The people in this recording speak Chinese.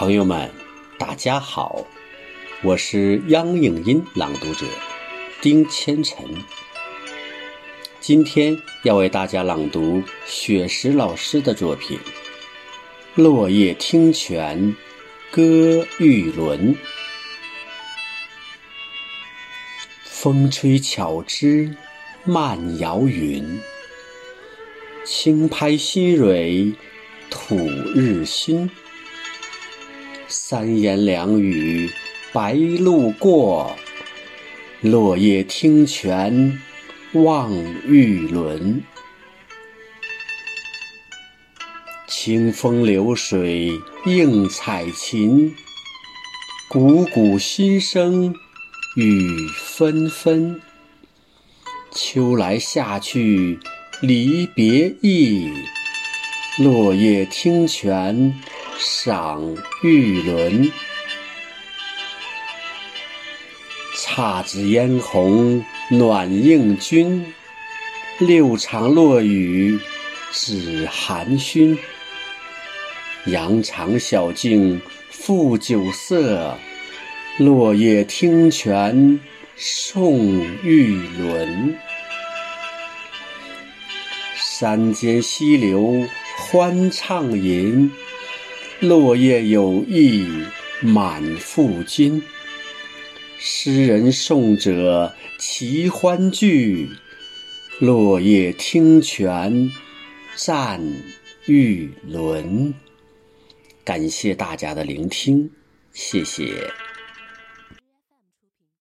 朋友们，大家好，我是央影音朗读者丁千晨。今天要为大家朗读雪石老师的作品《落叶听泉歌玉轮》。风吹巧枝漫摇云，轻拍新蕊吐日新。三言两语白鹭过，落叶听泉望玉轮。清风流水映彩琴，汩汩心声雨纷纷。秋来夏去离别意，落叶听泉。赏玉轮，姹紫嫣红暖映君。六场落雨止寒熏。羊肠小径复酒色，落叶听泉送玉轮。山间溪流欢畅吟。落叶有意满腹经，诗人送者齐欢聚。落叶听泉赞玉轮。感谢大家的聆听，谢谢。